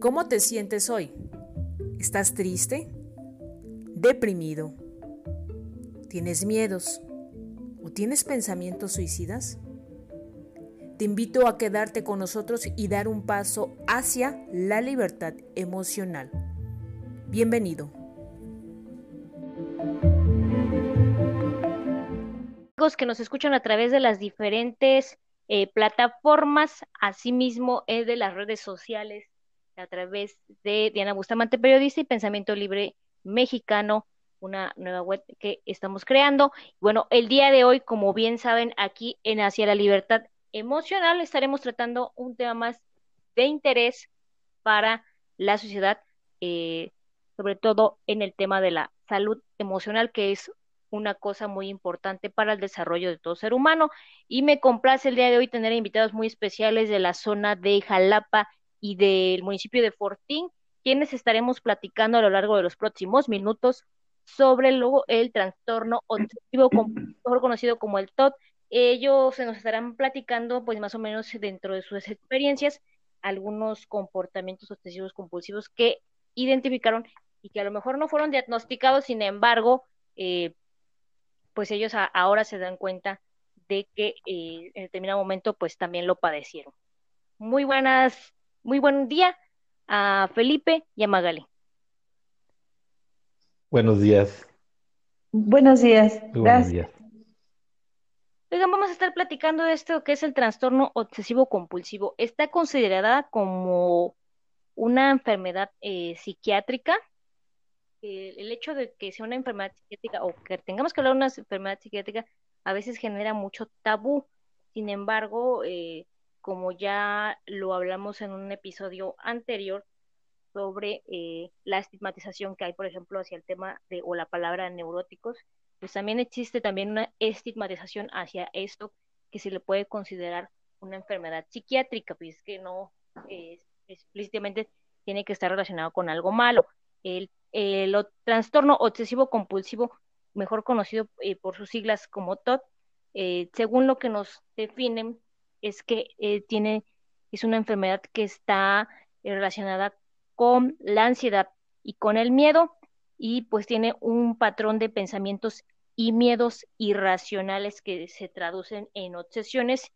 ¿Cómo te sientes hoy? ¿Estás triste? ¿Deprimido? ¿Tienes miedos? ¿O tienes pensamientos suicidas? Te invito a quedarte con nosotros y dar un paso hacia la libertad emocional. Bienvenido. que nos escuchan a través de las diferentes eh, plataformas, asimismo es de las redes sociales a través de Diana Bustamante, periodista y Pensamiento Libre Mexicano, una nueva web que estamos creando. Bueno, el día de hoy, como bien saben, aquí en Hacia la Libertad Emocional estaremos tratando un tema más de interés para la sociedad, eh, sobre todo en el tema de la salud emocional, que es una cosa muy importante para el desarrollo de todo ser humano. Y me complace el día de hoy tener invitados muy especiales de la zona de Jalapa y del municipio de Fortín, quienes estaremos platicando a lo largo de los próximos minutos sobre luego el trastorno obsesivo, mejor conocido como el TOT. Ellos se nos estarán platicando, pues más o menos dentro de sus experiencias, algunos comportamientos obsesivos compulsivos que identificaron y que a lo mejor no fueron diagnosticados, sin embargo, eh, pues ellos ahora se dan cuenta de que eh, en determinado momento pues también lo padecieron. Muy buenas muy buen día a Felipe y a Magali. Buenos días. Buenos días. buenos días. Oigan, vamos a estar platicando de esto que es el trastorno obsesivo compulsivo. Está considerada como una enfermedad eh, psiquiátrica. el hecho de que sea una enfermedad psiquiátrica o que tengamos que hablar de una enfermedad psiquiátrica a veces genera mucho tabú. Sin embargo, eh, como ya lo hablamos en un episodio anterior sobre eh, la estigmatización que hay, por ejemplo, hacia el tema de o la palabra neuróticos, pues también existe también una estigmatización hacia esto que se le puede considerar una enfermedad psiquiátrica, pues que no explícitamente tiene que estar relacionado con algo malo. El, trastorno obsesivo compulsivo, mejor conocido eh, por sus siglas como TOT, eh, según lo que nos definen, es que eh, tiene, es una enfermedad que está eh, relacionada con la ansiedad y con el miedo y pues tiene un patrón de pensamientos y miedos irracionales que se traducen en obsesiones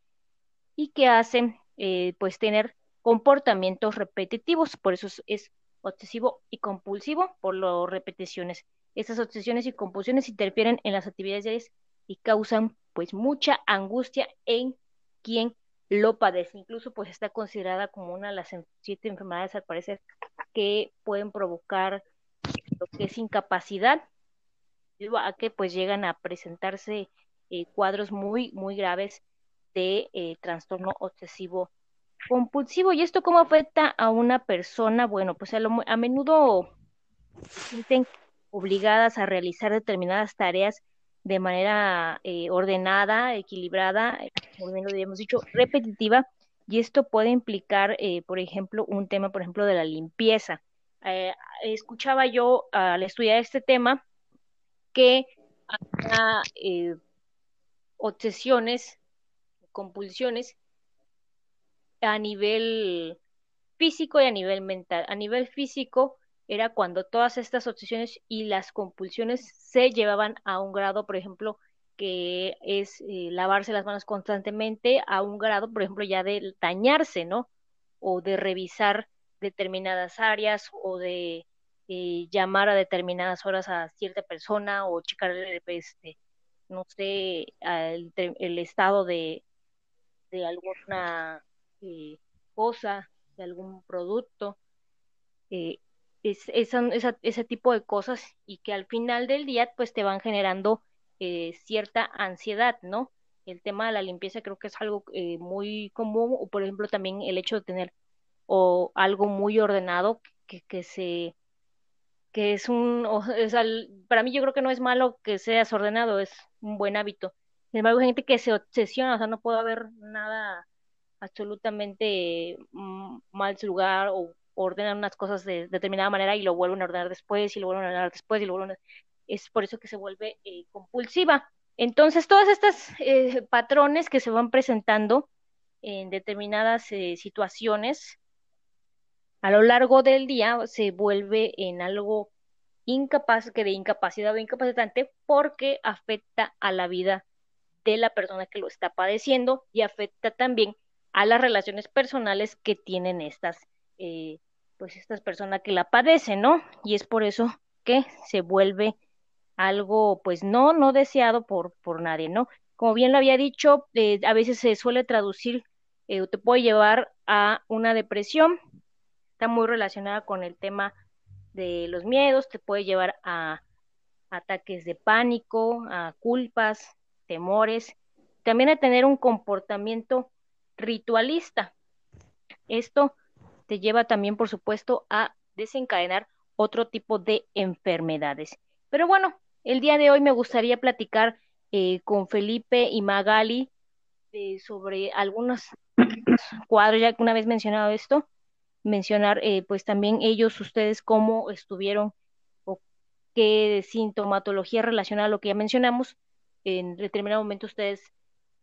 y que hacen eh, pues tener comportamientos repetitivos, por eso es, obsesivo y compulsivo por las repeticiones. Estas obsesiones y compulsiones interfieren en las actividades y causan pues mucha angustia en quien lo padece. Incluso pues está considerada como una de las siete enfermedades al parecer que pueden provocar lo que es incapacidad, a que pues llegan a presentarse eh, cuadros muy, muy graves de eh, trastorno obsesivo compulsivo. ¿Y esto cómo afecta a una persona? Bueno, pues a, a menudo se sienten obligadas a realizar determinadas tareas de manera eh, ordenada, equilibrada, como bien lo habíamos dicho, repetitiva, y esto puede implicar, eh, por ejemplo, un tema, por ejemplo, de la limpieza. Eh, escuchaba yo al estudiar este tema que hay obsesiones, compulsiones a nivel físico y a nivel mental. A nivel físico, era cuando todas estas obsesiones y las compulsiones se llevaban a un grado, por ejemplo, que es eh, lavarse las manos constantemente, a un grado, por ejemplo, ya de dañarse, ¿no? O de revisar determinadas áreas o de eh, llamar a determinadas horas a cierta persona o checar este, no sé, el, estado de, de alguna eh, cosa, de algún producto es, ese tipo de cosas y que al final del día pues te van generando eh, cierta ansiedad, ¿no? El tema de la limpieza creo que es algo eh, muy común, o por ejemplo también el hecho de tener o algo muy ordenado que, que se que es un o, para mí yo creo que no es malo que seas ordenado, es un buen hábito. Sin embargo, hay gente que se obsesiona, o sea, no puede haber nada absolutamente mm, mal lugar o ordenan unas cosas de, determinada manera y lo vuelven a ordenar después y lo vuelven a ordenar después y lo vuelven a... Es por eso que se vuelve eh, compulsiva. Entonces, todas estas eh, patrones que se van presentando en determinadas eh, situaciones a lo largo del día se vuelve en algo incapaz, que de incapacidad o incapacitante porque afecta a la vida de la persona que lo está padeciendo y afecta también a las relaciones personales que tienen estas, eh, pues estas personas que la padecen, ¿no? Y es por eso que se vuelve algo, pues no, no deseado por, por nadie, ¿no? Como bien lo había dicho, eh, a veces se suele traducir, eh, te puede llevar a una depresión, está muy relacionada con el tema de los miedos, te puede llevar a ataques de pánico, a culpas, temores, también a tener un comportamiento ritualista. Esto te lleva también, por supuesto, a desencadenar otro tipo de enfermedades. Pero bueno, el día de hoy me gustaría platicar eh, con Felipe y Magali eh, sobre algunos cuadros, ya que una vez mencionado esto, mencionar eh, pues también ellos, ustedes, cómo estuvieron o qué sintomatología relacionada a lo que ya mencionamos en determinado momento ustedes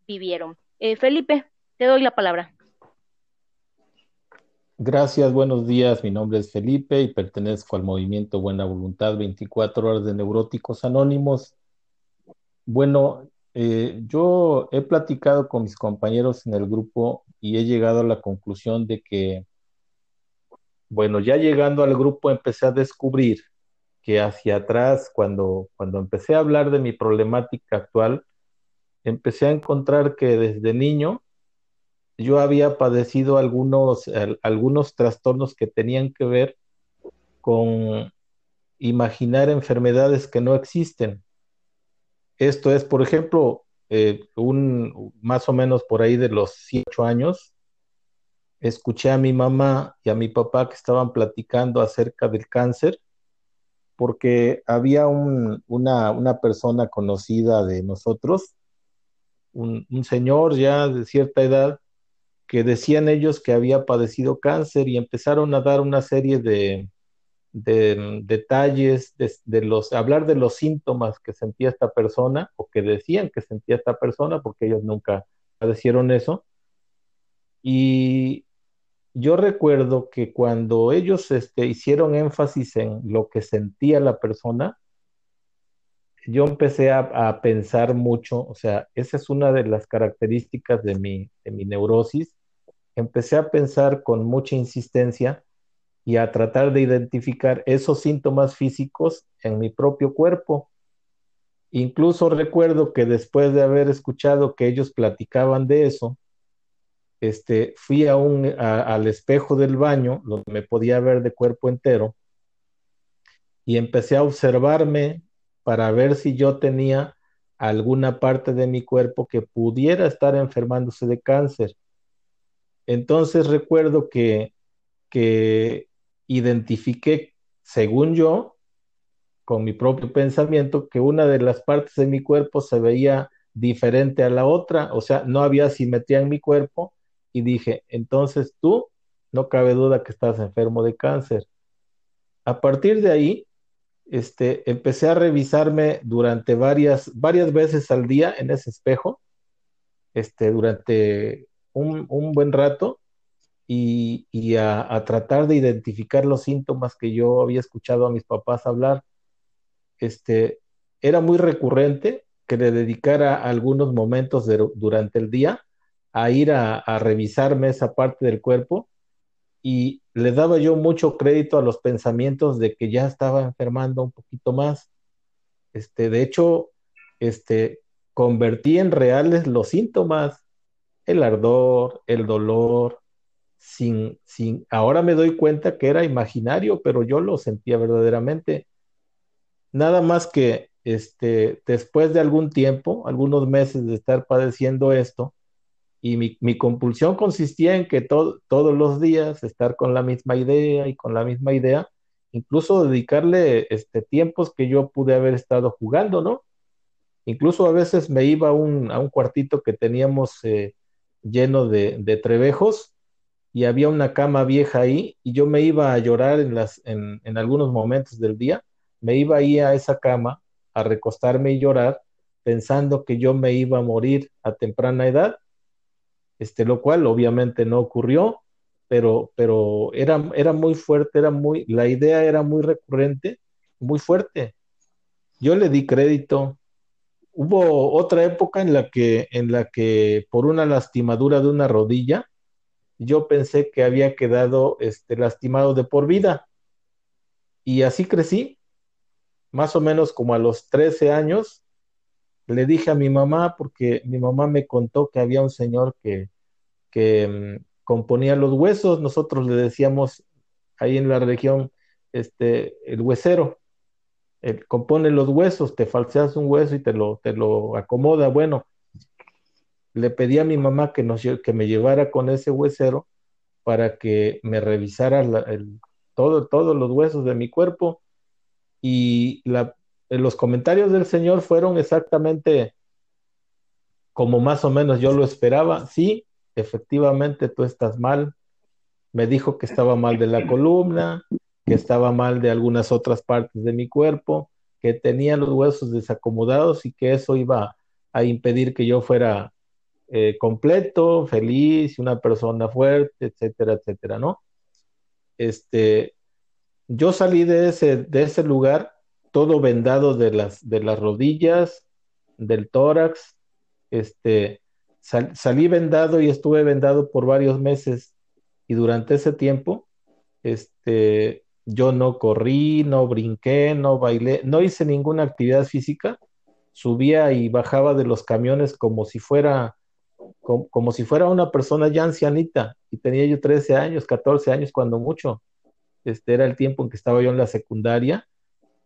vivieron. Felipe, te doy la palabra. Gracias, buenos días. Mi nombre es Felipe y pertenezco al movimiento Buena Voluntad 24 horas de Neuróticos Anónimos. Bueno, eh, yo he platicado con mis compañeros en el grupo y he llegado a la conclusión de que, bueno, ya llegando al grupo empecé a descubrir que hacia atrás, cuando, cuando empecé a hablar de mi problemática actual, empecé a encontrar que desde niño yo había padecido algunos, algunos trastornos que tenían que ver con imaginar enfermedades que no existen. Esto es, por ejemplo, eh, un, más o menos por ahí de los 8 años, escuché a mi mamá y a mi papá que estaban platicando acerca del cáncer, porque había una, una, persona conocida de nosotros, un, un señor ya de cierta edad, que decían ellos que había padecido cáncer y empezaron a dar una serie de, detalles, de, los, hablar de los síntomas que sentía esta persona o que decían que sentía esta persona, porque ellos nunca padecieron eso. Y yo recuerdo que cuando ellos este, hicieron énfasis en lo que sentía la persona, yo empecé a, pensar mucho, o sea, esa es una de las características de mi, de mi neurosis, empecé a pensar con mucha insistencia y a tratar de identificar esos síntomas físicos en mi propio cuerpo. Incluso recuerdo que después de haber escuchado que ellos platicaban de eso, este, fui a un, al espejo del baño, donde me podía ver de cuerpo entero, y empecé a observarme para ver si yo tenía alguna parte de mi cuerpo que pudiera estar enfermándose de cáncer. Entonces recuerdo que, que identifiqué, según yo, con mi propio pensamiento, que una de las partes de mi cuerpo se veía diferente a la otra, o sea, no había simetría en mi cuerpo, y dije, entonces tú, no cabe duda que estás enfermo de cáncer. A partir de ahí, este, empecé a revisarme durante varias, varias veces al día en ese espejo, este, durante un, buen rato y, a, tratar de identificar los síntomas que yo había escuchado a mis papás hablar. Este, era muy recurrente que le dedicara algunos momentos durante el día a ir a, revisarme esa parte del cuerpo y le daba yo mucho crédito a los pensamientos de que ya estaba enfermando un poquito más. Este, de hecho, este, convertí en reales los síntomas el ardor, el dolor, sin, sin, ahora me doy cuenta que era imaginario, pero yo lo sentía verdaderamente. Nada más que este, después de algún tiempo, algunos meses de estar padeciendo esto, y mi, mi compulsión consistía en que todos los días estar con la misma idea y con la misma idea, incluso dedicarle este, tiempos que yo pude haber estado jugando, ¿no? Incluso a veces me iba a un, a un cuartito que teníamos eh, lleno de, trebejos y había una cama vieja ahí y yo me iba a llorar en, las, en, en algunos momentos del día, me iba ahí a esa cama a recostarme y llorar pensando que yo me iba a morir a temprana edad, este, lo cual obviamente no ocurrió pero, pero era, era muy fuerte, era muy, la idea era muy recurrente, muy fuerte. Yo le di crédito. Hubo otra época en la que, en la que por una lastimadura de una rodilla, yo pensé que había quedado este, lastimado de por vida. Y así crecí, más o menos como a los 13 años, le dije a mi mamá, porque mi mamá me contó que había un señor que, que mm, componía los huesos, nosotros le decíamos ahí en la región, este, el huesero, él compone los huesos, te falseas un hueso y te lo, te lo acomoda. Bueno, le pedí a mi mamá que, nos, que me llevara con ese huesero para que me revisara todo, todos los huesos de mi cuerpo y la, los comentarios del Señor fueron exactamente como más o menos yo lo esperaba. Sí, efectivamente tú estás mal. Me dijo que estaba mal de la columna, que estaba mal de algunas otras partes de mi cuerpo, que tenía los huesos desacomodados y que eso iba a impedir que yo fuera eh, completo, feliz, una persona fuerte, etcétera, etcétera, ¿no? Este, yo salí de ese, de ese lugar todo vendado de las, de las rodillas, del tórax, este, salí vendado y estuve vendado por varios meses y durante ese tiempo, este, yo no corrí, no brinqué, no bailé, no hice ninguna actividad física, subía y bajaba de los camiones como si fuera como, si fuera una persona ya ancianita, y tenía yo 13 años, 14 años cuando mucho. Este era el tiempo en que estaba yo en la secundaria,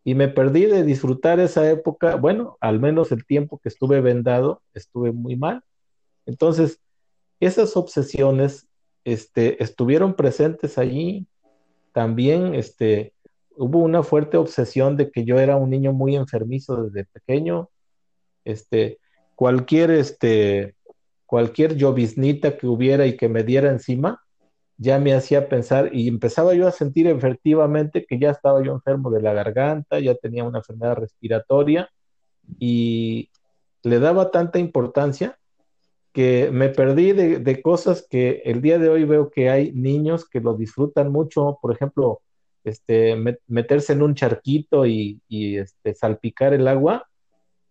y me perdí de disfrutar esa época, bueno, al menos el tiempo que estuve vendado, estuve muy mal. Entonces, esas obsesiones este, estuvieron presentes allí. También este, hubo una fuerte obsesión de que yo era un niño muy enfermizo desde pequeño. Este, cualquier este, cualquier lloviznita que hubiera y que me diera encima, ya me hacía pensar y empezaba yo a sentir efectivamente que ya estaba yo enfermo de la garganta, ya tenía una enfermedad respiratoria y le daba tanta importancia que me perdí de, cosas que el día de hoy veo que hay niños que lo disfrutan mucho, por ejemplo, este, meterse en un charquito y, y este, salpicar el agua,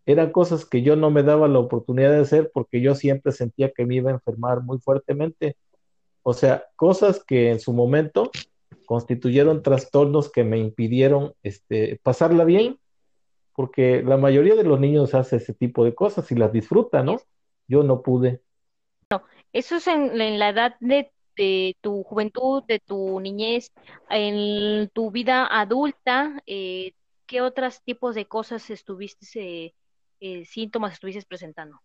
eran cosas que yo no me daba la oportunidad de hacer porque yo siempre sentía que me iba a enfermar muy fuertemente. O sea, cosas que en su momento constituyeron trastornos que me impidieron este, pasarla bien, porque la mayoría de los niños hace ese tipo de cosas y las disfruta, ¿no? Yo no pude. No, eso es en, la edad de, tu juventud, de tu niñez, en tu vida adulta, eh, ¿qué otros tipos de cosas estuviste eh, eh, síntomas estuvieses presentando?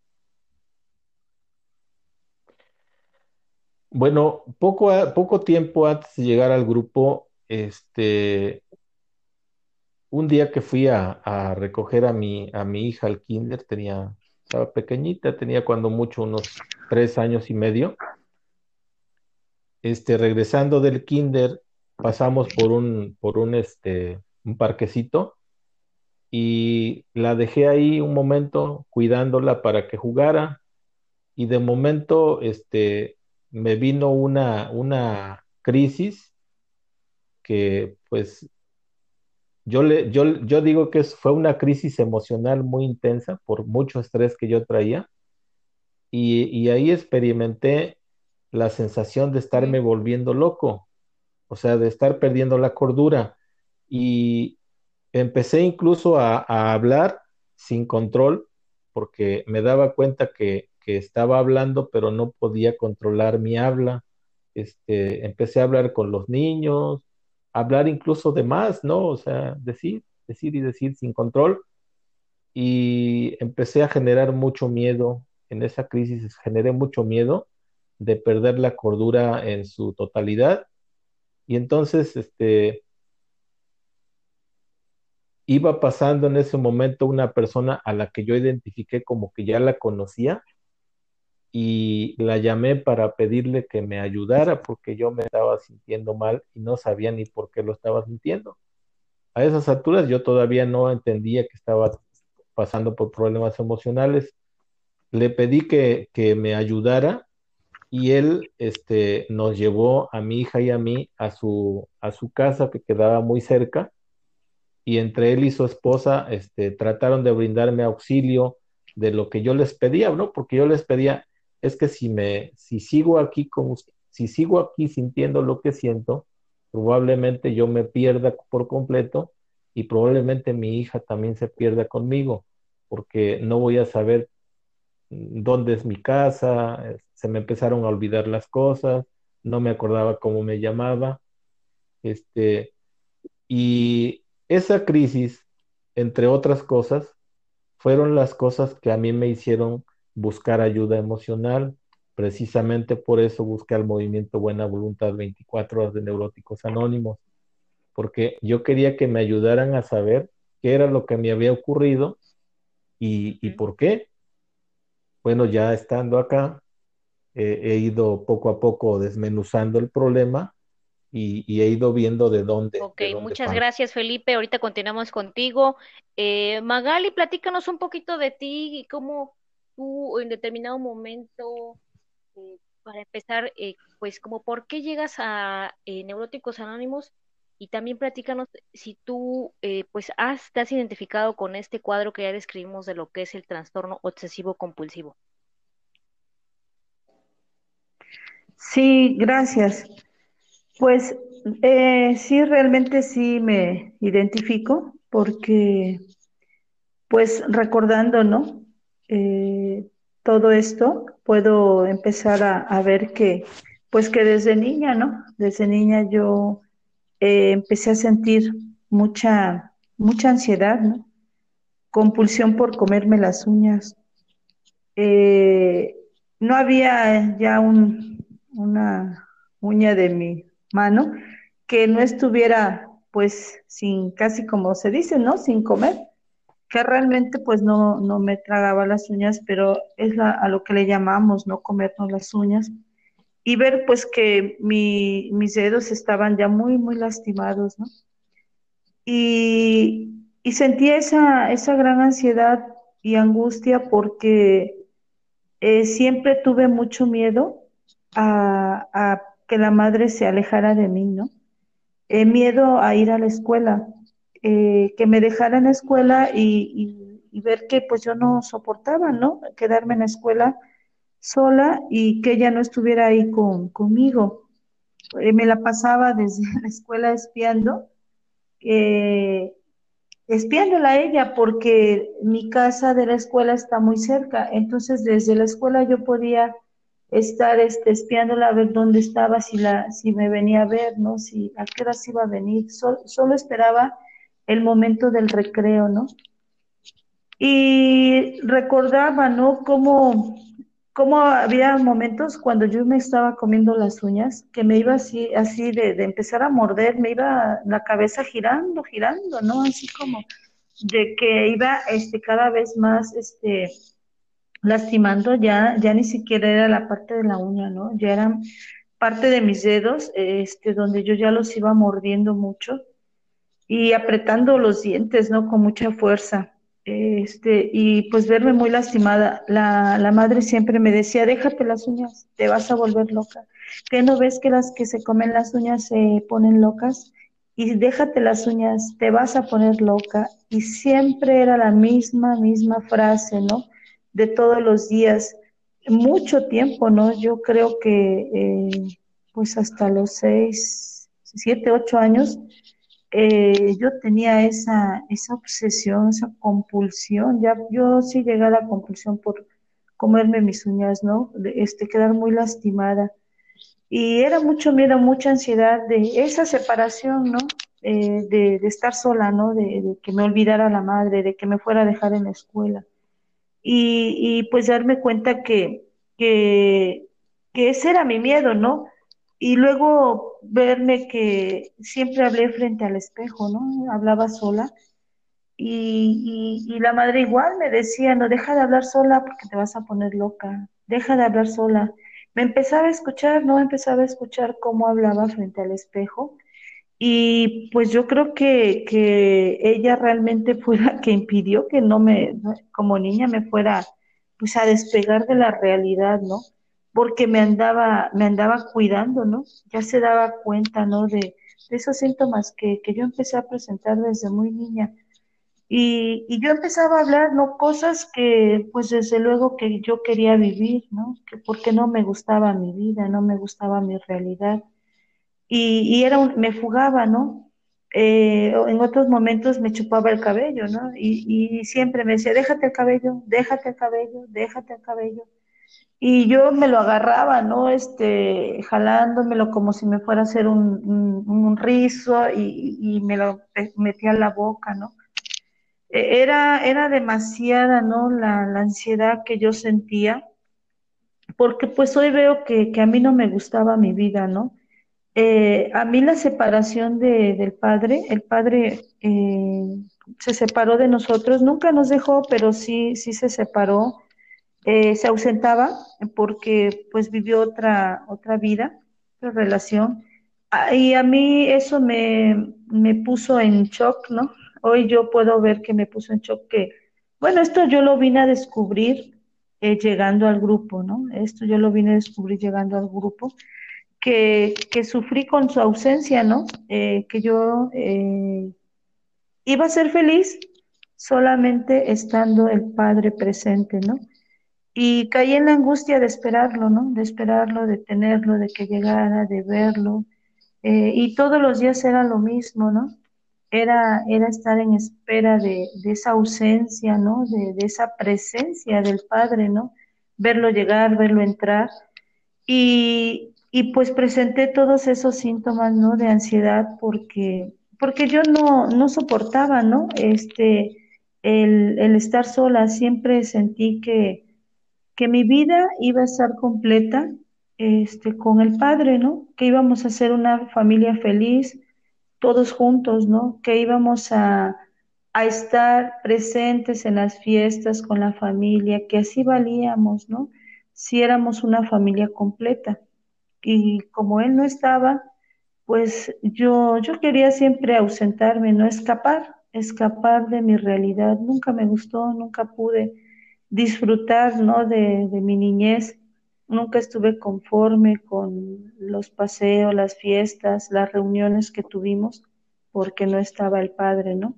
Bueno, poco, poco tiempo antes de llegar al grupo, este, un día que fui a, recoger a mi, a mi hija al kinder, tenía, estaba pequeñita, tenía cuando mucho unos tres años y medio. Este, regresando del kinder, pasamos por un, por un, este, un parquecito y la dejé ahí un momento cuidándola para que jugara y de momento este me vino una una crisis que pues yo le yo, yo digo que fue una crisis emocional muy intensa por mucho estrés que yo traía. Y, y ahí experimenté la sensación de estarme volviendo loco, o sea, de estar perdiendo la cordura. Y, empecé incluso a, hablar sin control porque me daba cuenta que, estaba hablando pero no podía controlar mi habla. Este, empecé a hablar con los niños, hablar incluso de más, ¿no? O sea, decir, decir y decir sin control. Y empecé a generar mucho miedo. En esa crisis generé mucho miedo de perder la cordura en su totalidad. Y entonces, este, iba pasando en ese momento una persona a la que yo identifiqué como que ya la conocía y la llamé para pedirle que me ayudara porque yo me estaba sintiendo mal y no sabía ni por qué lo estaba sintiendo. A esas alturas yo todavía no entendía que estaba pasando por problemas emocionales. Le pedí que, que me ayudara y él este, nos llevó a mi hija y a mí a su, a su casa que quedaba muy cerca y entre él y su esposa este, trataron de brindarme auxilio de lo que yo les pedía, ¿no? Porque yo les pedía, es que si me, si sigo aquí si sigo aquí sintiendo lo que siento, probablemente yo me pierda por completo y probablemente mi hija también se pierda conmigo, porque no voy a saber dónde es mi casa, se me empezaron a olvidar las cosas, no me acordaba cómo me llamaba, este, y esa crisis, entre otras cosas, fueron las cosas que a mí me hicieron buscar ayuda emocional. Precisamente por eso busqué al movimiento Buena Voluntad 24 horas de Neuróticos Anónimos, porque yo quería que me ayudaran a saber qué era lo que me había ocurrido y, y por qué. Bueno, ya estando acá, eh, he ido poco a poco desmenuzando el problema y, he ido viendo de dónde. Ok, muchas gracias Felipe. Ahorita continuamos contigo. Eh, Magali, platícanos un poquito de ti y cómo tú en determinado momento, eh, para empezar, pues como por qué llegas a Neuróticos Anónimos y también platícanos si tú pues has, te has identificado con este cuadro que ya describimos de lo que es el trastorno obsesivo compulsivo. Sí, gracias. Pues eh, sí, realmente sí me identifico porque, pues recordando, ¿no? Eh, todo esto, puedo empezar a, ver que, pues que desde niña, ¿no? Desde niña yo eh, empecé a sentir mucha, mucha ansiedad, ¿no? Compulsión por comerme las uñas. no había ya un, una uña de mi mano que no estuviera pues sin casi como se dice, ¿no? Sin comer, que realmente pues no, no me tragaba las uñas, pero es a lo que le llamamos, ¿no? Comernos las uñas. Y ver pues que mi, mis dedos estaban ya muy, muy lastimados, ¿no? Y, y sentía esa, esa gran ansiedad y angustia porque eh, siempre tuve mucho miedo a, que la madre se alejara de mí, ¿no? Eh, miedo a ir a la escuela, eh, que me dejara en la escuela y, ver que pues yo no soportaba, ¿no? Quedarme en la escuela sola y que ella no estuviera ahí con, conmigo. Eh, me la pasaba desde la escuela espiando, espiándola a ella porque mi casa de la escuela está muy cerca, entonces desde la escuela yo podía estar este, espiándola a ver dónde estaba, si, la, si me venía a ver, ¿no? Si, a qué hora se iba a venir. solo esperaba el momento del recreo, ¿no? Y recordaba, ¿no? Cómo, cómo había momentos cuando yo me estaba comiendo las uñas, que me iba así, así de, de empezar a morder, me iba la cabeza girando, girando, ¿no? Así como de que iba este, cada vez más, este, lastimando ya, ya ni siquiera era la parte de la uña, ¿no? Ya eran parte de mis dedos, este, donde yo ya los iba mordiendo mucho y apretando los dientes, ¿no? Con mucha fuerza. Este, y pues verme muy lastimada. La, la madre siempre me decía, déjate las uñas, te vas a volver loca. ¿Qué no ves que las que se comen las uñas se ponen locas? Y déjate las uñas, te vas a poner loca. Y siempre era la misma, misma frase, ¿no? de todos los días, mucho tiempo, ¿no? Yo creo que eh, pues hasta los seis, siete, ocho años, eh, yo tenía esa, esa obsesión, esa compulsión, ya yo sí llegué a la compulsión por comerme mis uñas, ¿no? De, este, quedar muy lastimada. Y era mucho miedo, mucha ansiedad de esa separación, ¿no? Eh, de, estar sola, ¿no? De, que me olvidara la madre, de que me fuera a dejar en la escuela y, pues darme cuenta que, que, ese era mi miedo, ¿no? Y luego verme que siempre hablé frente al espejo, ¿no? Hablaba sola. Y, y, la madre igual me decía, no, deja de hablar sola porque te vas a poner loca, deja de hablar sola. Me empezaba a escuchar, ¿no? Empezaba a escuchar cómo hablaba frente al espejo y pues yo creo que, que ella realmente fue la que impidió que no me, como niña, me fuera pues a despegar de la realidad, ¿no? Porque me andaba, me andaba cuidando, ¿no? Ya se daba cuenta, ¿no? De, esos síntomas que, que, yo empecé a presentar desde muy niña. Y, y, yo empezaba a hablar, ¿no? Cosas que, pues desde luego que yo quería vivir, ¿no? Que porque no me gustaba mi vida, no me gustaba mi realidad. Y, y era un, me fugaba, ¿no? Eh, en otros momentos me chupaba el cabello, ¿no? Y, y siempre me decía, déjate el cabello, déjate el cabello, déjate el cabello y yo me lo agarraba, ¿no? Este, jalándomelo como si me fuera a hacer un, un, rizo y, me lo metía en la boca, ¿no? E, era, era demasiada, ¿no? La, ansiedad que yo sentía, porque pues hoy veo que, a mí no me gustaba mi vida, ¿no? Eh, a mí la separación de, del padre, el padre eh, se separó de nosotros, nunca nos dejó, pero sí, sí se separó eh, se ausentaba porque pues vivió otra, otra vida, otra relación. Y a mí eso me, me puso en shock, ¿no? Hoy yo puedo ver que me puso en shock que, bueno, esto yo lo vine a descubrir eh, llegando al grupo, ¿no? Esto yo lo vine a descubrir llegando al grupo, que, que sufrí con su ausencia, ¿no? Eh, que yo iba a ser feliz solamente estando el Padre presente, ¿no? Y caí en la angustia de esperarlo, ¿no? De esperarlo, de tenerlo, de que llegara, de verlo. Eh, y todos los días era lo mismo, ¿no? Era, era estar en espera de, esa ausencia, ¿no? De, esa presencia del Padre, ¿no? Verlo llegar, verlo entrar. Y, y pues presenté todos esos síntomas, ¿no? De ansiedad porque, porque yo no, no soportaba, ¿no? Este, el, el estar sola, siempre sentí que, que mi vida iba a estar completa este, con el Padre, ¿no? Que íbamos a ser una familia feliz, todos juntos, ¿no? Que íbamos a, a estar presentes en las fiestas con la familia, que así valíamos, ¿no? Si éramos una familia completa. Y como Él no estaba, pues yo, yo quería siempre ausentarme, no escapar, escapar de mi realidad. Nunca me gustó, nunca pude disfrutar ¿no? de, mi niñez. Nunca estuve conforme con los paseos, las fiestas, las reuniones que tuvimos, porque no estaba el padre, ¿no?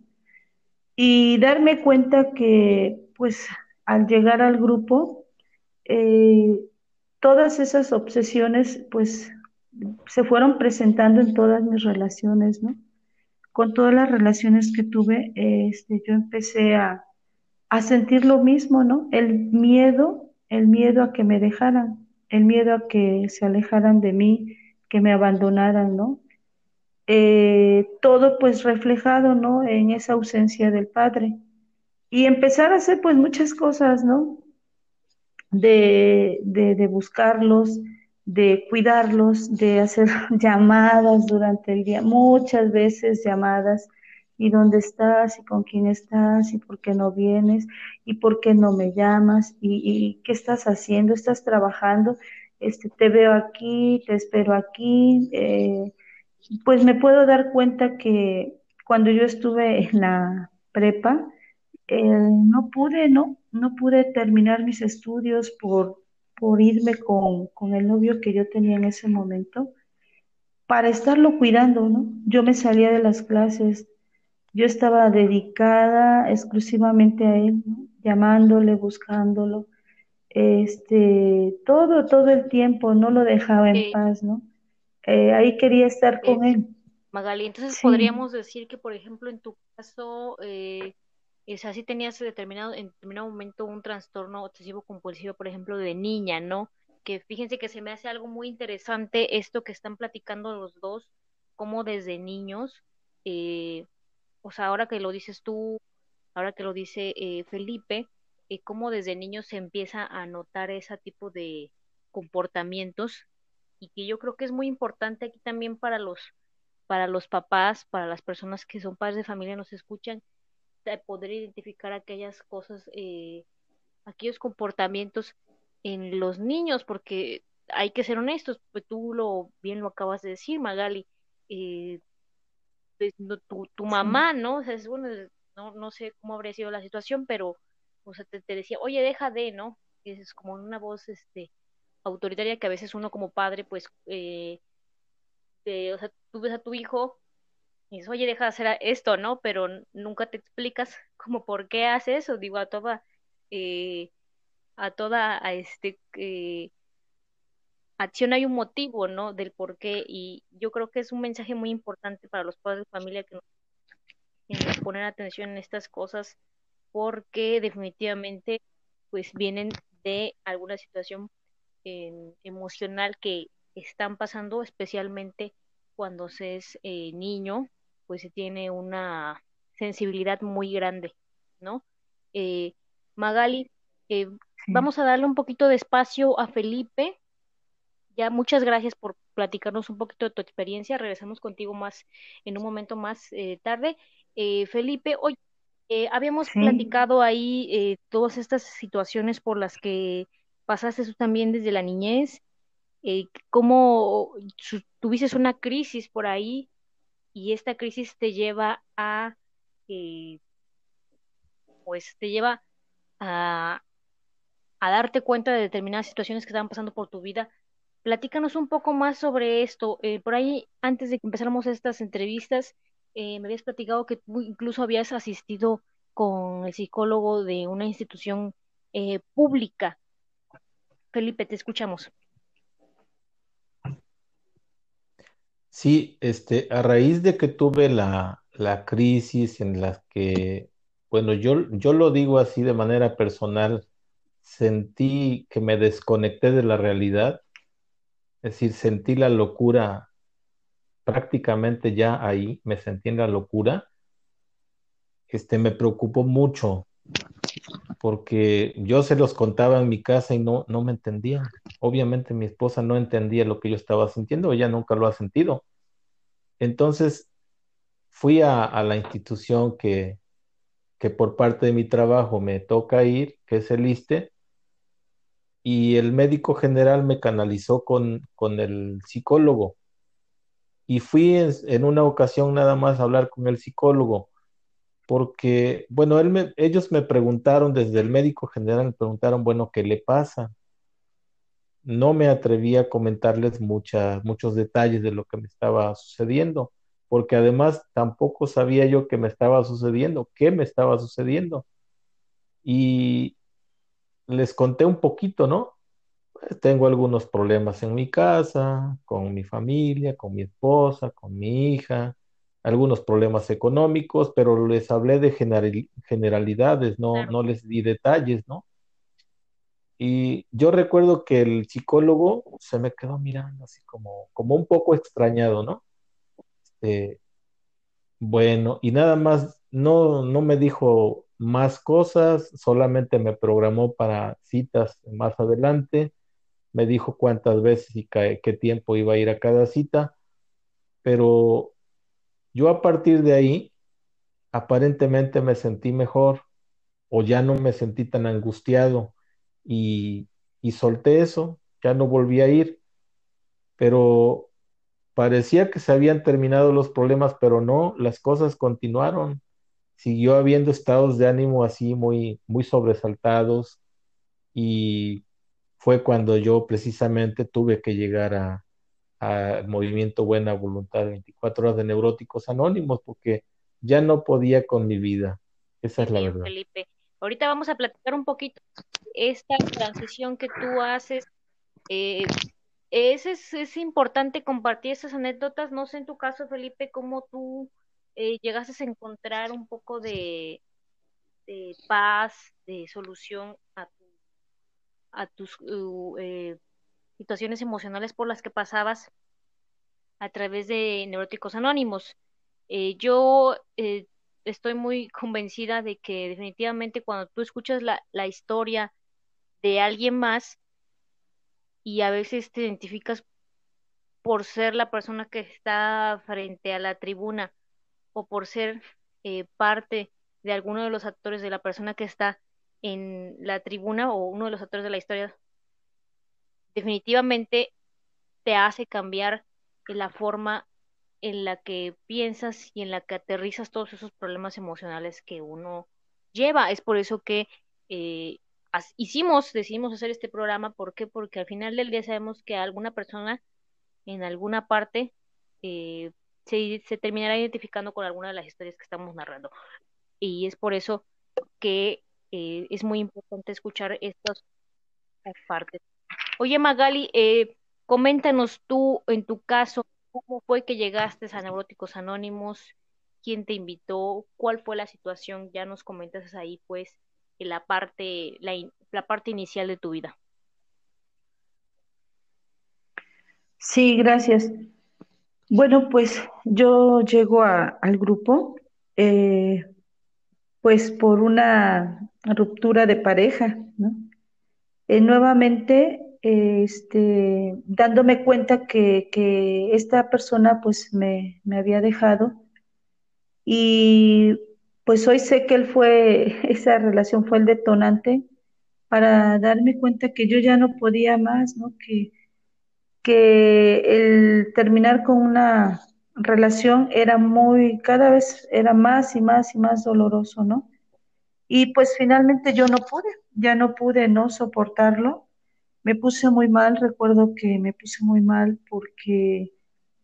Y darme cuenta que, pues, al llegar al grupo, eh, todas esas obsesiones, pues, se fueron presentando en todas mis relaciones, ¿no? Con todas las relaciones que tuve, este, yo empecé a, a sentir lo mismo, ¿no? El miedo, el miedo a que me dejaran, el miedo a que se alejaran de mí, que me abandonaran, ¿no? Eh, todo pues reflejado, ¿no? En esa ausencia del Padre. Y empezar a hacer pues muchas cosas, ¿no? De, de, de buscarlos, de cuidarlos, de hacer llamadas durante el día, muchas veces llamadas, y dónde estás y con quién estás y por qué no vienes y por qué no me llamas y, qué estás haciendo, estás trabajando, este, te veo aquí, te espero aquí. Eh, pues me puedo dar cuenta que cuando yo estuve en la prepa, eh, no pude, ¿no? No pude terminar mis estudios por, por irme con, con el novio que yo tenía en ese momento para estarlo cuidando, ¿no? Yo me salía de las clases yo estaba dedicada exclusivamente a él, llamándole, buscándolo, este, todo, todo el tiempo, no lo dejaba en paz, ¿no? Eh, ahí quería estar con él. Magali, entonces podríamos decir que, por ejemplo, en tu caso, eh, es así tenías determinado, en determinado momento un trastorno obsesivo compulsivo, por ejemplo, de niña, ¿no? Que fíjense que se me hace algo muy interesante esto que están platicando los dos, como desde niños, eh, o sea, ahora que lo dices tú, ahora que lo dice eh, Felipe, eh, cómo desde niño se empieza a notar ese tipo de comportamientos y que yo creo que es muy importante aquí también para los para los papás, para las personas que son padres de familia, nos escuchan, poder identificar aquellas cosas, eh, aquellos comportamientos en los niños, porque hay que ser honestos, pues tú lo bien lo acabas de decir, Magali, eh, pues, tu, tu mamá, ¿no? O sea, es bueno, no, no sé cómo habría sido la situación, pero, o sea, te, decía, oye, deja de, ¿no? Y es como una voz, este, autoritaria que a veces uno como padre, pues, eh, o sea, tú ves a tu hijo y dices, oye, deja de hacer esto, ¿no? Pero nunca te explicas como por qué hace eso, digo, a toda, eh, a toda, a este, eh, acción hay un motivo, ¿no? Del por qué, y yo creo que es un mensaje muy importante para los padres de familia que nos, poner atención en estas cosas, porque definitivamente, pues, vienen de alguna situación em, emocional que están pasando, especialmente cuando se es eh, niño, pues se tiene una sensibilidad muy grande, ¿no? Eh, Magali, eh, vamos a darle un poquito de espacio a Felipe. Ya muchas gracias por platicarnos un poquito de tu experiencia. Regresamos contigo más en un momento más tarde. Felipe, hoy habíamos platicado ahí todas estas situaciones por las que pasaste tú también desde la niñez eh, cómo tuviste una crisis por ahí y esta crisis te lleva a, eh, pues te lleva a, a darte cuenta de determinadas situaciones que estaban pasando por tu vida. Platícanos un poco más sobre esto. Eh, por ahí, antes de que empezáramos estas entrevistas, eh, me habías platicado que tú incluso habías asistido con el psicólogo de una institución pública. Felipe, te escuchamos. Sí, este, a raíz de que tuve la, la crisis en la que, bueno, yo, yo lo digo así de manera personal, sentí que me desconecté de la realidad, es decir, sentí la locura prácticamente ya ahí, me sentí en la locura, este, me preocupó mucho porque yo se los contaba en mi casa y no, no me entendían. Obviamente mi esposa no entendía lo que yo estaba sintiendo, ella nunca lo ha sentido. Entonces fui a, la institución que, que, por parte de mi trabajo me toca ir, que es el ISTE, y el médico general me canalizó con, con el psicólogo. Y fui en una ocasión nada más a hablar con el psicólogo porque, bueno, ellos me preguntaron desde el médico general, preguntaron, bueno, ¿qué le pasa? No me atreví a comentarles muchos detalles de lo que me estaba sucediendo, porque además tampoco sabía yo qué me estaba sucediendo, qué me estaba sucediendo. Y les conté un poquito, ¿no? Pues tengo algunos problemas en mi casa, con mi familia, con mi esposa, con mi hija, algunos problemas económicos, pero les hablé de generalidades, no, no les di detalles, ¿no? Y yo recuerdo que el psicólogo se me quedó mirando así como, como un poco extrañado, ¿no? Este, bueno, y nada más, no, no me dijo más cosas, solamente me programó para citas más adelante, me dijo cuántas veces y qué tiempo iba a ir a cada cita, pero yo a partir de ahí, aparentemente me sentí mejor o ya no me sentí tan angustiado y, y solté eso, ya no volví a ir, pero parecía que se habían terminado los problemas, pero no, las cosas continuaron. Siguió habiendo estados de ánimo así muy, muy sobresaltados y fue cuando yo precisamente tuve que llegar a, al movimiento Buena Voluntad 24 horas de Neuróticos Anónimos porque ya no podía con mi vida. Esa es la verdad. Felipe, ahorita vamos a platicar un poquito esta transición que tú haces. Eh, es, es, importante compartir esas anécdotas. No sé en tu caso, Felipe, cómo tú eh, llegaste a encontrar un poco de, paz, de solución a, a tus uh, eh, situaciones emocionales por las que pasabas a través de Neuróticos Anónimos. Eh, yo eh, estoy muy convencida de que definitivamente cuando tú escuchas la historia de alguien más y a veces te identificas por ser la persona que está frente a la tribuna o por ser eh, parte de alguno de los actores de la persona que está en la tribuna o uno de los actores de la historia definitivamente te hace cambiar la forma en la que piensas y en la que aterrizas todos esos problemas emocionales que uno lleva. Es por eso que eh, hicimos, decidimos hacer este programa, ¿por qué? Porque al final del día sabemos que alguna persona en alguna parte eh, se, terminará identificando con alguna de las historias que estamos narrando. Y es por eso que eh, es muy importante escuchar estas partes. Oye, Magali, eh, coméntanos tú, en tu caso, cómo fue que llegaste a Neuróticos Anónimos, quién te invitó, cuál fue la situación, ya nos comentas ahí, pues, en la parte, la, la parte inicial de tu vida. Sí, gracias. Bueno, pues yo llego al grupo, eh, pues por una ruptura de pareja, ¿no? Eh, nuevamente, este, dándome cuenta que, que, esta persona pues me, me había dejado y pues hoy sé que él fue, esa relación fue el detonante para darme cuenta que yo ya no podía más, ¿no? Que, que el terminar con una relación era muy, cada vez era más y más y más doloroso, ¿no? Y pues finalmente yo no pude, ya no pude no soportarlo. Me puse muy mal, recuerdo que me puse muy mal porque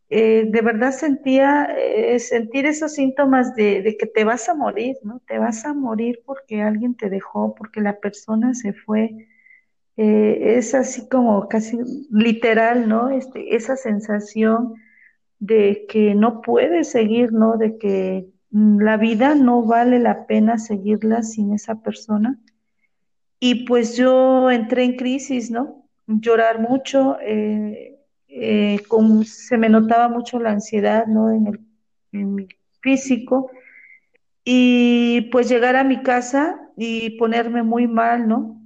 eh, de verdad sentía eh, sentir esos síntomas de, de, que te vas a morir, ¿no? Te vas a morir porque alguien te dejó, porque la persona se fue. Eh, es así como casi literal, ¿no? Este, esa sensación de que no puedes seguir, ¿no? De que mm, la vida no vale la pena seguirla sin esa persona. Y pues yo entré en crisis, ¿no? Llorar mucho, eh, eh, se me notaba mucho la ansiedad, ¿no? En, el, en mi físico. Y pues llegar a mi casa y ponerme muy mal, ¿no?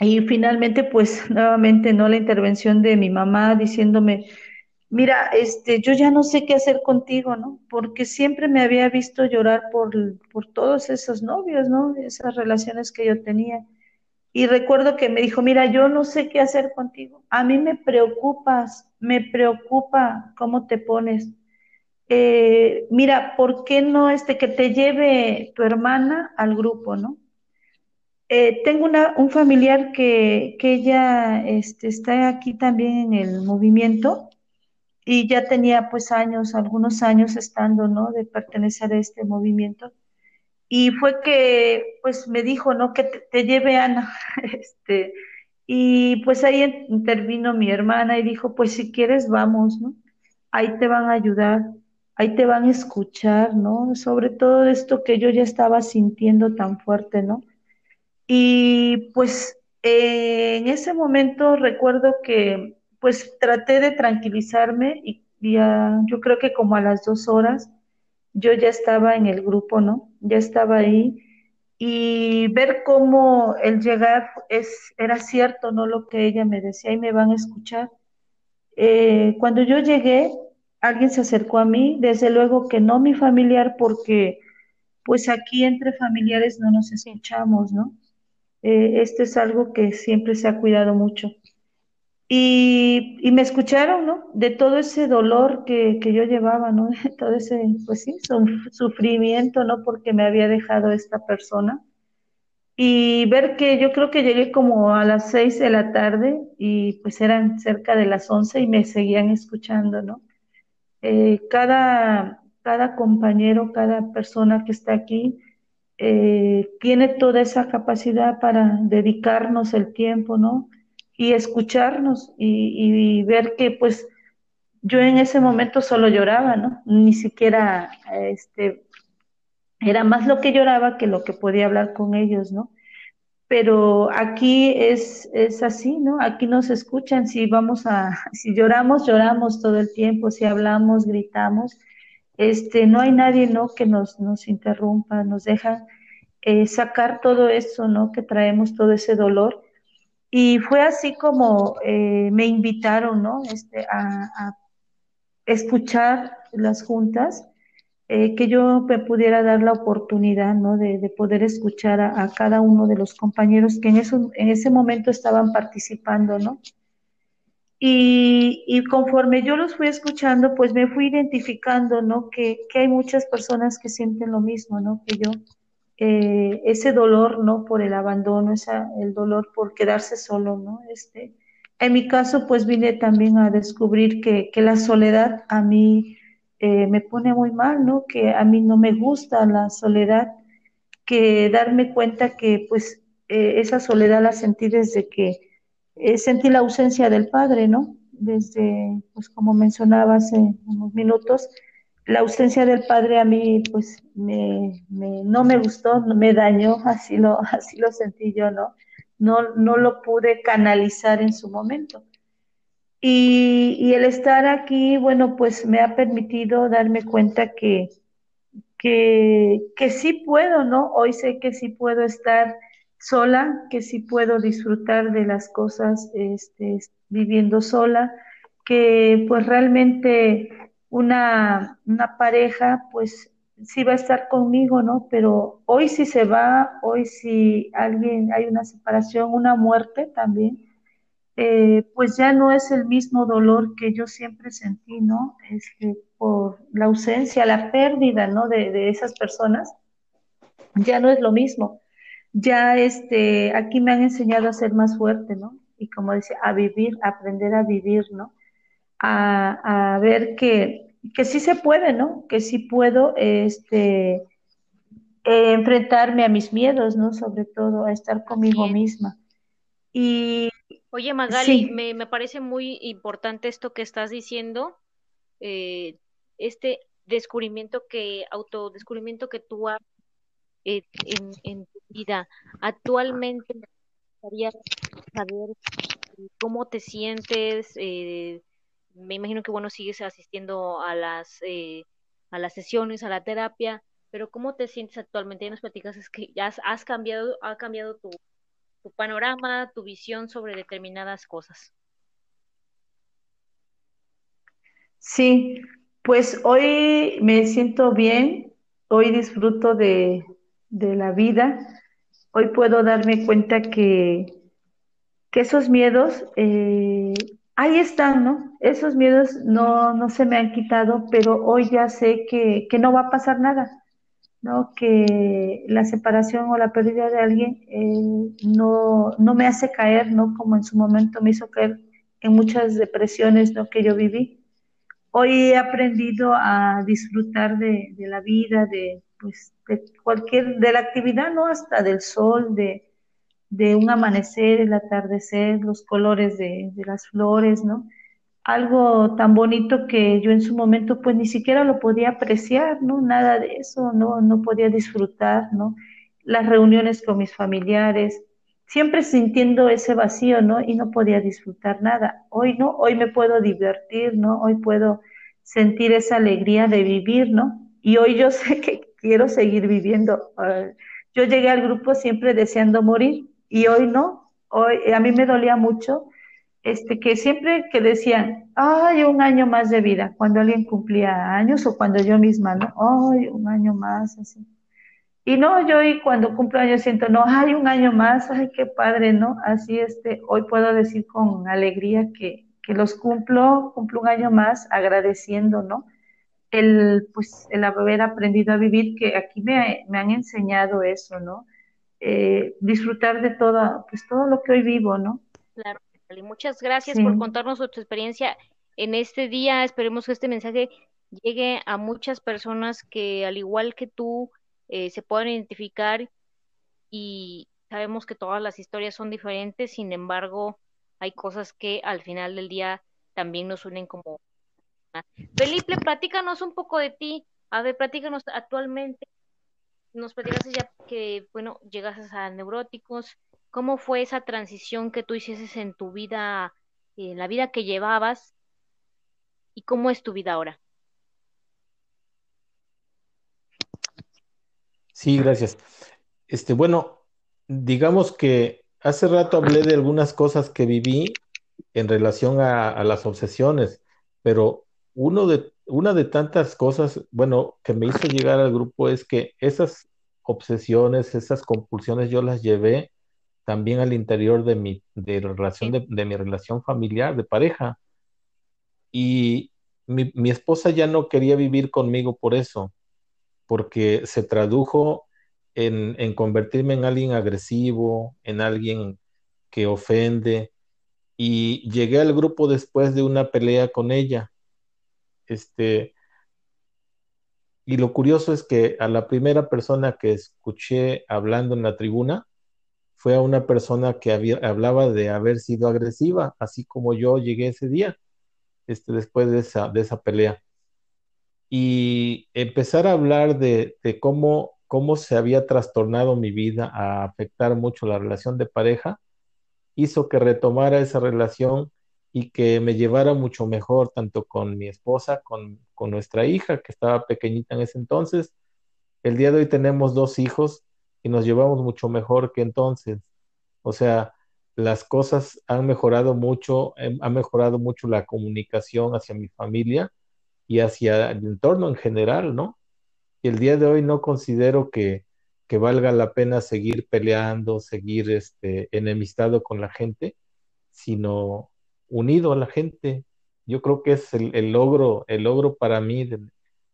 Y finalmente, pues nuevamente, ¿no? La intervención de mi mamá diciéndome, mira, este, yo ya no sé qué hacer contigo, ¿no? Porque siempre me había visto llorar por, por todos esos novios, ¿no? Esas relaciones que yo tenía. Y recuerdo que me dijo, mira, yo no sé qué hacer contigo. A mí me preocupas, me preocupa cómo te pones. Eh, mira, ¿por qué no este que te lleve tu hermana al grupo, no? Eh, tengo una, un familiar que, que ella este, está aquí también en el movimiento y ya tenía pues años, algunos años estando, ¿no? De pertenecer a este movimiento. Y fue que pues me dijo, ¿no? Que te, te lleve Ana. este, y pues ahí intervino mi hermana y dijo, pues si quieres vamos, ¿no? Ahí te van a ayudar, ahí te van a escuchar, ¿no? Sobre todo esto que yo ya estaba sintiendo tan fuerte, ¿no? Y pues eh, en ese momento recuerdo que pues traté de tranquilizarme y ya, yo creo que como a las dos horas yo ya estaba en el grupo, ¿no? Ya estaba ahí y ver cómo el llegar es, era cierto, ¿no? Lo que ella me decía y me van a escuchar. Eh, cuando yo llegué, alguien se acercó a mí, desde luego que no mi familiar, porque pues aquí entre familiares no nos escuchamos, ¿no? Eh, esto es algo que siempre se ha cuidado mucho. Y, y, me escucharon, ¿no? De todo ese dolor que, que yo llevaba, ¿no? De todo ese, pues sí, sufrimiento, ¿no? Porque me había dejado esta persona. Y ver que yo creo que llegué como a las seis de la tarde y pues eran cerca de las once y me seguían escuchando, ¿no? Eh, cada, cada compañero, cada persona que está aquí, eh, tiene toda esa capacidad para dedicarnos el tiempo, ¿no? Y escucharnos y, y, ver que pues yo en ese momento solo lloraba, ¿no? Ni siquiera, este, era más lo que lloraba que lo que podía hablar con ellos, ¿no? Pero aquí es, es así, ¿no? Aquí nos escuchan, si vamos a, si lloramos, lloramos todo el tiempo, si hablamos, gritamos, este, no hay nadie, ¿no? Que nos, nos interrumpa, nos deja eh, sacar todo eso, ¿no? Que traemos todo ese dolor. Y fue así como eh, me invitaron, ¿no? Este, a, escuchar las juntas, eh, que yo me pudiera dar la oportunidad, ¿no? De, de poder escuchar a, a, cada uno de los compañeros que en, eso, en ese momento estaban participando, ¿no? Y, y, conforme yo los fui escuchando, pues me fui identificando, ¿no? Que, que, hay muchas personas que sienten lo mismo, ¿no? Que yo. eh, ese dolor, ¿no? Por el abandono, esa, el dolor por quedarse solo, ¿no? Este, en mi caso, pues vine también a descubrir que, que la soledad a mí eh, me pone muy mal, ¿no? Que a mí no me gusta la soledad, que darme cuenta que pues eh, esa soledad la sentí desde que sentí la ausencia del padre, ¿no? Desde, pues como mencionaba hace unos minutos, la ausencia del padre a mí pues me, no me gustó, me dañó, así lo, así lo sentí yo, ¿no? No, no lo pude canalizar en su momento. Y, y, el estar aquí, bueno, pues me ha permitido darme cuenta que, que, que sí puedo, ¿no? Hoy sé que sí puedo estar sola, que sí puedo disfrutar de las cosas este, viviendo sola, que pues realmente una, una pareja, pues sí va a estar conmigo, ¿no? Pero hoy si se va, hoy si alguien, hay una separación, una muerte también, eh, pues ya no es el mismo dolor que yo siempre sentí, ¿no? Este, por la ausencia, la pérdida, ¿no? De, de esas personas, ya no es lo mismo. Ya este, aquí me han enseñado a ser más fuerte, ¿no? Y como decía, a vivir, a aprender a vivir, ¿no? a, ver que, que, sí se puede, ¿no? Que sí puedo este, enfrentarme a mis miedos, ¿no? Sobre todo a estar conmigo misma. Y Oye, Magali, me, me, parece muy importante esto que estás diciendo, eh, este descubrimiento que, autodescubrimiento que tú has eh, en, en, Actualmente me gustaría saber eh, cómo te sientes, eh, me imagino que bueno sigues asistiendo a las eh, a las sesiones, a la terapia, pero ¿cómo te sientes actualmente? Ya nos platicas es que ya has, cambiado, ha cambiado tu, tu panorama, tu visión sobre determinadas cosas. Sí, pues hoy me siento bien, hoy disfruto de, de la vida, hoy puedo darme cuenta que, que esos miedos eh, ahí están, ¿no? Esos miedos no, no se me han quitado, pero hoy ya sé que, que no va a pasar nada, ¿no? Que la separación o la pérdida de alguien eh, no, no me hace caer, ¿no? Como en su momento me hizo caer en muchas depresiones, ¿no? Que yo viví. Hoy he aprendido a disfrutar de, de la vida, de, pues, de cualquier, de la actividad, ¿no? Hasta del sol, de, de un amanecer, el atardecer, los colores de, las flores, ¿no? Algo tan bonito que yo en su momento pues ni siquiera lo podía apreciar, ¿no? Nada de eso, no, no podía disfrutar, ¿no? Las reuniones con mis familiares, siempre sintiendo ese vacío, ¿no? Y no podía disfrutar nada. Hoy no, hoy me puedo divertir, ¿no? Hoy puedo sentir esa alegría de vivir, ¿no? Y hoy yo sé que quiero seguir viviendo. Ah, yo llegué al grupo siempre deseando morir, y hoy no. Hoy a mí me dolía mucho este que siempre que decían, "Ay, un año más de vida", cuando alguien cumplía años o cuando yo misma, ¿no? "Ay, un año más", así. Y no, yo hoy cuando cumplo años siento, "No, hay un año más, ay, qué padre", ¿no? Así este, hoy puedo decir con alegría que, que los cumplo, cumplo un año más agradeciendo, ¿no? El, pues, el haber aprendido a vivir, que aquí me, me han enseñado eso, ¿no? Eh, disfrutar de todo, pues todo lo que hoy vivo, ¿no? Claro, muchas gracias por contarnos tu experiencia en este día. Esperemos que este mensaje llegue a muchas personas que, al igual que tú, eh, se puedan identificar y sabemos que todas las historias son diferentes, sin embargo, hay cosas que al final del día también nos unen como... Felipe, platícanos un poco de ti. A ver, platícanos actualmente nos platicaste ya que, bueno, llegaste a neuróticos. ¿Cómo fue esa transición que tú hiciste en tu vida, en la vida que llevabas? ¿Y cómo es tu vida ahora? Sí, gracias. Este, bueno, digamos que hace rato hablé de algunas cosas que viví en relación a las obsesiones, pero uno de, una de tantas cosas, bueno, que me hizo llegar al grupo es que esas obsesiones, esas compulsiones, yo las llevé también al interior de mi, de relación de, mi relación familiar, de pareja. Y mi, mi, esposa ya no quería vivir conmigo por eso, porque se tradujo en, en convertirme en alguien agresivo, en alguien que ofende, y llegué al grupo después de una pelea con ella. Este, y lo curioso es que a la primera persona que escuché hablando en la tribuna fue a una persona que hablaba de haber sido agresiva, así como yo llegué ese día, este, después de esa, de esa pelea. Y empezar a hablar de, de cómo, cómo se había trastornado mi vida a afectar mucho la relación de pareja, hizo que retomara esa relación y que me llevara mucho mejor, tanto con mi esposa, con, con nuestra hija, que estaba pequeñita en ese entonces. El día de hoy tenemos dos hijos y nos llevamos mucho mejor que entonces. O sea, las cosas han mejorado mucho, em, ha mejorado mucho la comunicación hacia mi familia y hacia el entorno en general, ¿no? Y el día de hoy no considero que, que valga la pena seguir peleando, seguir este, enemistado con la gente, sino unido a la gente. Yo creo que es el, logro, el logro para mí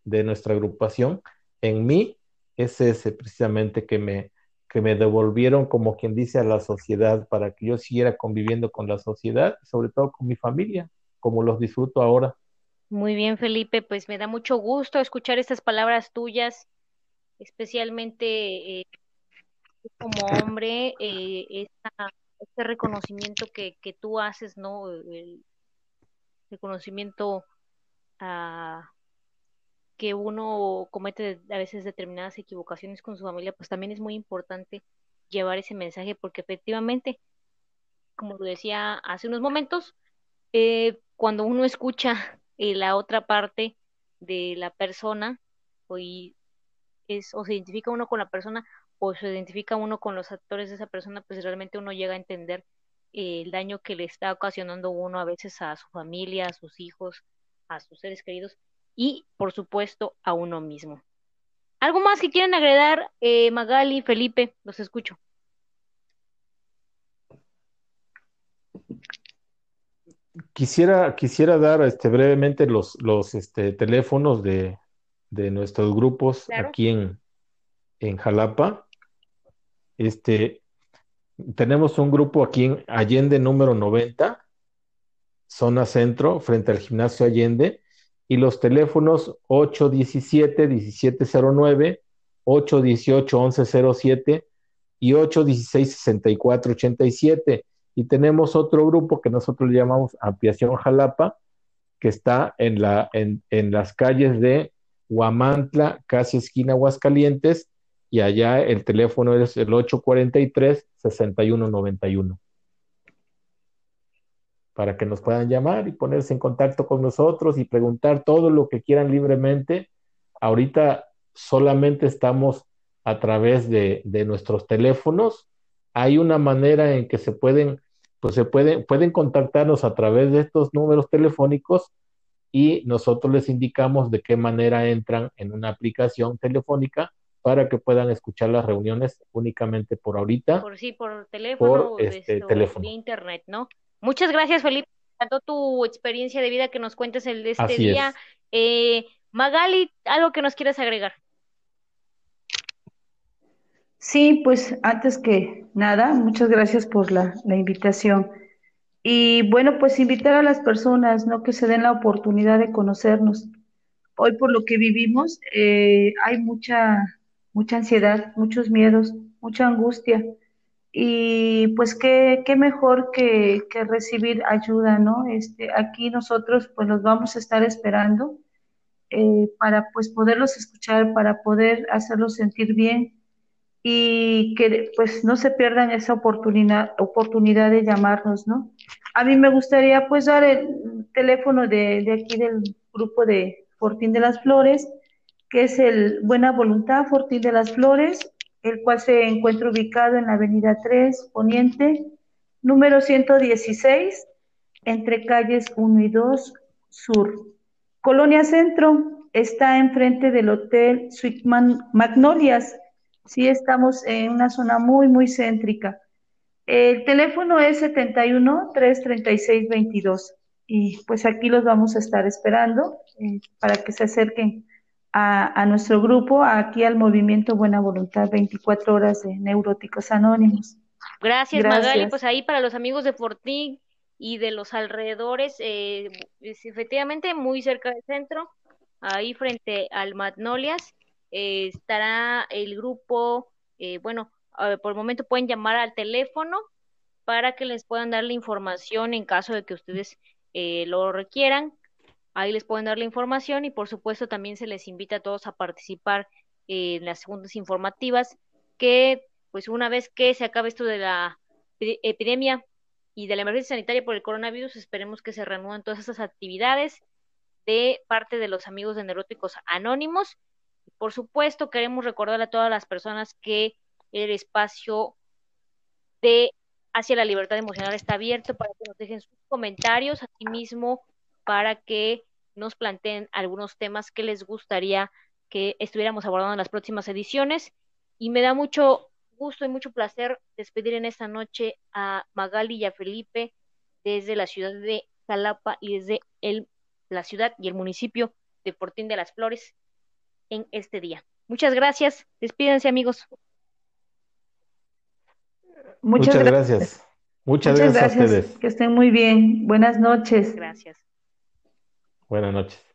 de, nuestra agrupación. En mí es ese precisamente que me, que me devolvieron, como quien dice, a la sociedad para que yo siguiera conviviendo con la sociedad, sobre todo con mi familia, como los disfruto ahora. Muy bien, Felipe, pues me da mucho gusto escuchar estas palabras tuyas especialmente eh, como hombre, eh, este reconocimiento que, que, tú haces, ¿no? El reconocimiento que uno comete a veces determinadas equivocaciones con su familia, pues también es muy importante llevar ese mensaje porque efectivamente, como lo decía hace unos momentos, eh, cuando uno escucha eh, la otra parte de la persona, y es o se identifica uno con la persona o se identifica uno con los actores de esa persona, pues realmente uno llega a entender el daño que le está ocasionando uno a veces a su familia, a sus hijos, a sus seres queridos y, por supuesto, a uno mismo. ¿Algo más que quieran agregar, eh, Magali, Felipe? Los escucho. Quisiera, quisiera dar este, brevemente los, los este, teléfonos de, de nuestros grupos aquí en, en Jalapa. Este, tenemos un grupo aquí en Allende número 90, zona centro, frente al gimnasio Allende, y los teléfonos 817-1709, 818-1107 y 816-6487. Y tenemos otro grupo que nosotros le llamamos Ampliación Jalapa, que está en, en las calles de Huamantla, casi esquina Aguascalientes, y allá el teléfono es el 843-6191. Para que nos puedan llamar y ponerse en contacto con nosotros y preguntar todo lo que quieran libremente. Ahorita solamente estamos a través de, de nuestros teléfonos. Hay una manera en que se pueden, pues se pueden, pueden contactarnos a través de estos números telefónicos y nosotros les indicamos de qué manera entran en una aplicación telefónica para que puedan escuchar las reuniones únicamente por ahorita. Por sí, por teléfono, por este, teléfono. vía internet, ¿no? Muchas gracias, Felipe, por tu experiencia de vida que nos cuentes el de este día. Eh, Magali, algo que nos quieras agregar. Sí, pues antes que nada, muchas gracias por la, la invitación. Y bueno, pues invitar a las personas, ¿no? Que se den la oportunidad de conocernos. Hoy por lo que vivimos eh, hay mucha, mucha ansiedad, muchos miedos, mucha angustia. Y pues qué, qué mejor que, que, recibir ayuda, ¿no? Este, aquí nosotros pues los vamos a estar esperando eh, para pues poderlos escuchar, para poder hacerlos sentir bien y que pues no se pierdan esa oportunidad, oportunidad de llamarnos, ¿no? A mí me gustaría pues dar el teléfono de, de aquí del grupo de Fortín de las Flores, que es el Buena Voluntad Fortín de las Flores, el cual se encuentra ubicado en la Avenida 3, Poniente, número 116, entre calles 1 y 2, Sur. Colonia Centro está enfrente del Hotel Suite Magnolias, Sí, estamos en una zona muy, muy céntrica. El teléfono es 71 336 22 y pues aquí los vamos a estar esperando eh, para que se acerquen a, nuestro grupo, aquí al movimiento Buena Voluntad 24 horas de Neuróticos Anónimos. Gracias, Magali. Pues ahí para los amigos de Fortín y de los alrededores, eh, efectivamente muy cerca del centro, ahí frente al Magnolias, eh, estará el grupo, eh, bueno, por el momento pueden llamar al teléfono para que les puedan dar la información en caso de que ustedes lo requieran. Ahí les pueden dar la información y por supuesto también se les invita a todos a participar en las segundas informativas que pues una vez que se acabe esto de la epidemia y de la emergencia sanitaria por el coronavirus, esperemos que se reanuden todas esas actividades de parte de los amigos de Neuróticos Anónimos. Por supuesto, queremos recordar a todas las personas que el espacio de hacia la libertad emocional está abierto para que nos dejen sus comentarios, asimismo para que nos planteen algunos temas que les gustaría que estuviéramos abordando en las próximas ediciones. Y me da mucho gusto y mucho placer despedir en esta noche a Magali y a Felipe desde la ciudad de Jalapa y desde el, la ciudad y el municipio de Fortín de las Flores en este día. Muchas gracias. Despídense, amigos. Muchas, gracias. Muchas, gracias, a ustedes. Que estén muy bien. Buenas noches. Gracias. Buenas noches.